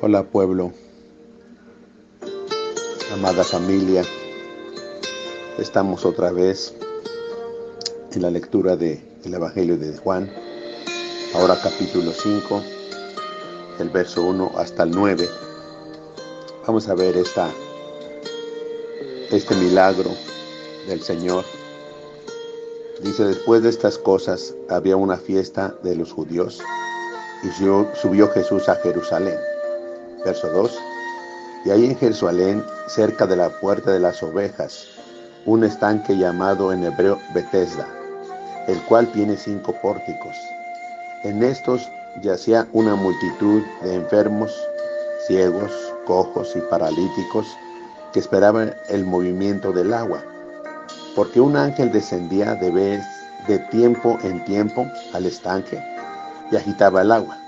Hola pueblo, amada familia, estamos otra vez en la lectura del Evangelio de Juan, ahora capítulo 5, el verso 1 hasta el 9. Vamos a ver esta, este milagro del Señor. Dice, después de estas cosas había una fiesta de los judíos y subió Jesús a Jerusalén verso 2. Y ahí en Jerusalén, cerca de la puerta de las ovejas, un estanque llamado en hebreo Bethesda, el cual tiene cinco pórticos. En estos yacía una multitud de enfermos, ciegos, cojos y paralíticos que esperaban el movimiento del agua, porque un ángel descendía de vez de tiempo en tiempo al estanque y agitaba el agua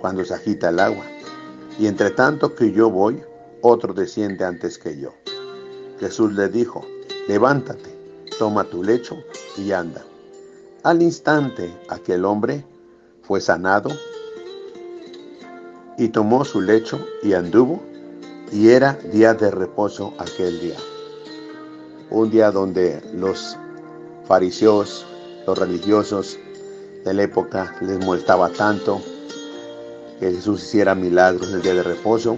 cuando se agita el agua. Y entre tanto que yo voy, otro desciende antes que yo. Jesús le dijo, levántate, toma tu lecho y anda. Al instante aquel hombre fue sanado y tomó su lecho y anduvo, y era día de reposo aquel día. Un día donde los fariseos, los religiosos de la época les molestaba tanto que Jesús hiciera milagros en el día de reposo,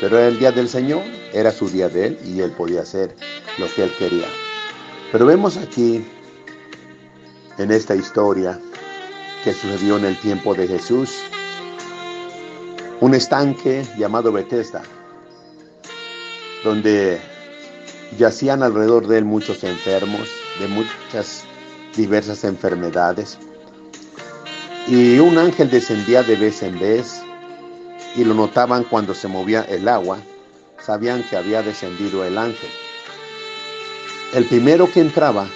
pero el día del Señor, era su día de Él y Él podía hacer lo que Él quería. Pero vemos aquí, en esta historia que sucedió en el tiempo de Jesús, un estanque llamado Bethesda, donde yacían alrededor de él muchos enfermos de muchas diversas enfermedades. Y un ángel descendía de vez en vez y lo notaban cuando se movía el agua, sabían que había descendido el ángel. El primero que entraba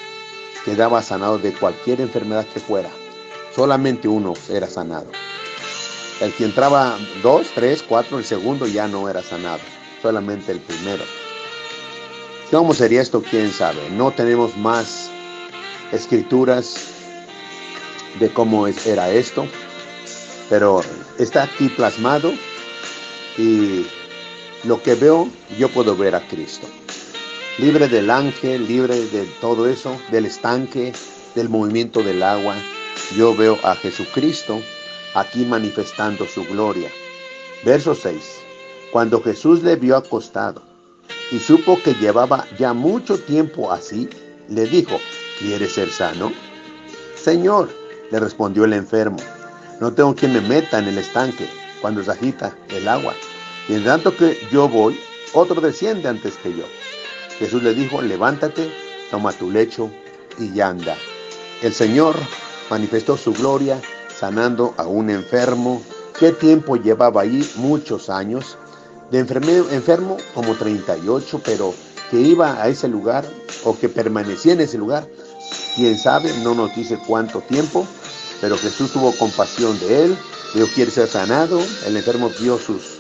quedaba sanado de cualquier enfermedad que fuera. Solamente uno era sanado. El que entraba dos, tres, cuatro, el segundo ya no era sanado. Solamente el primero. ¿Cómo sería esto? ¿Quién sabe? No tenemos más escrituras de cómo era esto, pero está aquí plasmado y lo que veo, yo puedo ver a Cristo. Libre del ángel, libre de todo eso, del estanque, del movimiento del agua, yo veo a Jesucristo aquí manifestando su gloria. Verso 6. Cuando Jesús le vio acostado y supo que llevaba ya mucho tiempo así, le dijo, ¿quieres ser sano? Señor, le respondió el enfermo, no tengo quien me meta en el estanque cuando se agita el agua. Y en tanto que yo voy, otro desciende antes que yo. Jesús le dijo, levántate, toma tu lecho y anda. El Señor manifestó su gloria sanando a un enfermo. ¿Qué tiempo llevaba ahí? Muchos años. De enfermo como 38, pero que iba a ese lugar o que permanecía en ese lugar, quién sabe, no nos dice cuánto tiempo, pero Jesús tuvo compasión de él, dijo, quiere ser sanado, el enfermo dio sus,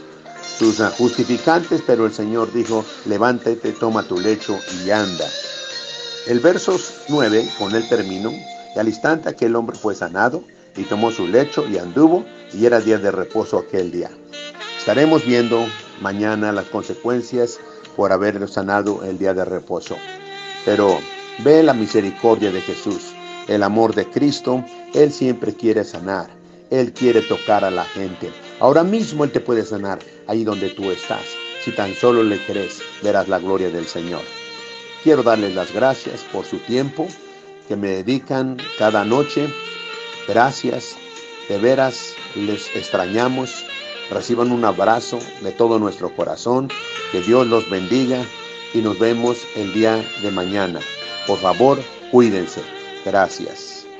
sus ah, justificantes, pero el Señor dijo, levántate, toma tu lecho y anda. El verso 9, con él termino, y al instante aquel hombre fue sanado y tomó su lecho y anduvo, y era día de reposo aquel día. Estaremos viendo mañana las consecuencias por haberlo sanado el día de reposo. Pero ve la misericordia de Jesús el amor de Cristo, Él siempre quiere sanar, Él quiere tocar a la gente. Ahora mismo Él te puede sanar ahí donde tú estás. Si tan solo le crees, verás la gloria del Señor. Quiero darles las gracias por su tiempo que me dedican cada noche. Gracias, de veras les extrañamos. Reciban un abrazo de todo nuestro corazón. Que Dios los bendiga y nos vemos el día de mañana. Por favor, cuídense. Gracias.